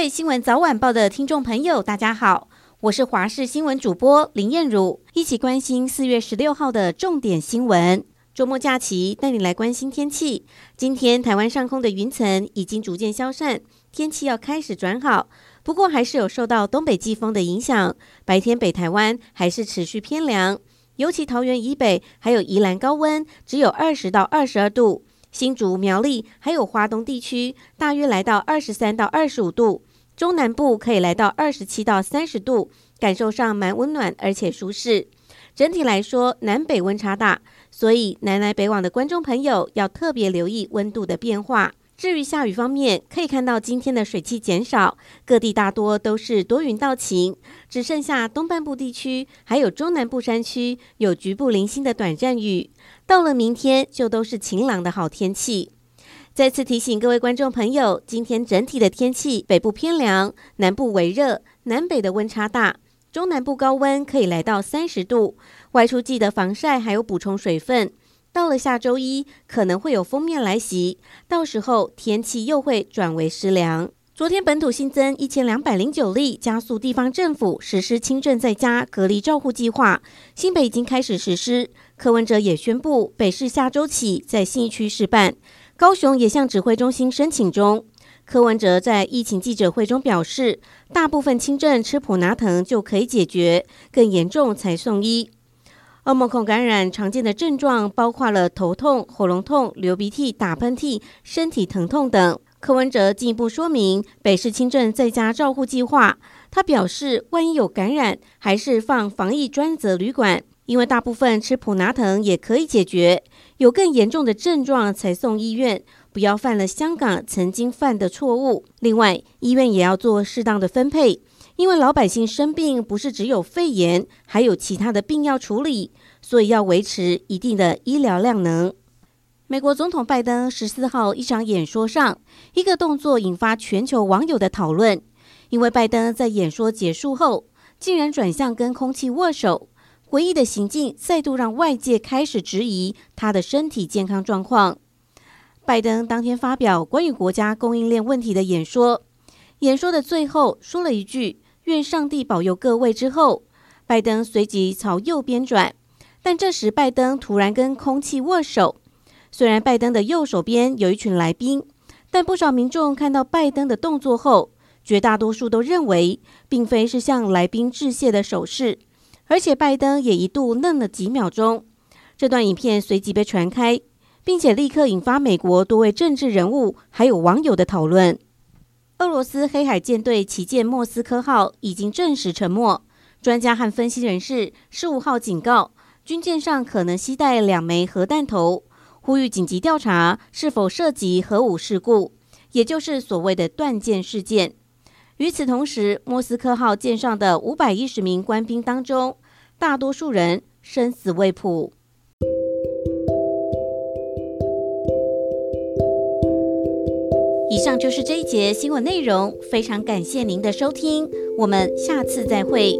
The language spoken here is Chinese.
位新闻早晚报的听众朋友，大家好，我是华视新闻主播林燕如，一起关心四月十六号的重点新闻。周末假期带你来关心天气。今天台湾上空的云层已经逐渐消散，天气要开始转好，不过还是有受到东北季风的影响，白天北台湾还是持续偏凉，尤其桃园以北还有宜兰高温只有二十到二十二度。新竹、苗栗还有花东地区，大约来到二十三到二十五度；中南部可以来到二十七到三十度，感受上蛮温暖而且舒适。整体来说，南北温差大，所以南来北往的观众朋友要特别留意温度的变化。至于下雨方面，可以看到今天的水汽减少，各地大多都是多云到晴，只剩下东半部地区还有中南部山区有局部零星的短暂雨。到了明天就都是晴朗的好天气。再次提醒各位观众朋友，今天整体的天气，北部偏凉，南部微热，南北的温差大，中南部高温可以来到三十度，外出记得防晒，还有补充水分。到了下周一，可能会有锋面来袭，到时候天气又会转为湿凉。昨天本土新增一千两百零九例，加速地方政府实施轻症在家隔离照护计划。新北已经开始实施，柯文哲也宣布北市下周起在信义区试办，高雄也向指挥中心申请中。柯文哲在疫情记者会中表示，大部分轻症吃普拿疼就可以解决，更严重才送医。欧盟孔感染常见的症状包括了头痛、喉咙痛、流鼻涕、打喷嚏、身体疼痛等。柯文哲进一步说明北市轻症在家照护计划，他表示，万一有感染，还是放防疫专责旅馆，因为大部分吃普拿疼也可以解决，有更严重的症状才送医院，不要犯了香港曾经犯的错误。另外，医院也要做适当的分配。因为老百姓生病不是只有肺炎，还有其他的病要处理，所以要维持一定的医疗量能。美国总统拜登十四号一场演说上，一个动作引发全球网友的讨论，因为拜登在演说结束后，竟然转向跟空气握手，诡异的行径再度让外界开始质疑他的身体健康状况。拜登当天发表关于国家供应链问题的演说，演说的最后说了一句。愿上帝保佑各位。之后，拜登随即朝右边转，但这时拜登突然跟空气握手。虽然拜登的右手边有一群来宾，但不少民众看到拜登的动作后，绝大多数都认为并非是向来宾致谢的手势，而且拜登也一度愣了几秒钟。这段影片随即被传开，并且立刻引发美国多位政治人物还有网友的讨论。俄罗斯黑海舰队旗舰莫斯科号已经证实沉没。专家和分析人士十五号警告，军舰上可能携带两枚核弹头，呼吁紧急调查是否涉及核武事故，也就是所谓的断舰事件。与此同时，莫斯科号舰上的五百一十名官兵当中，大多数人生死未卜。以上就是这一节新闻内容，非常感谢您的收听，我们下次再会。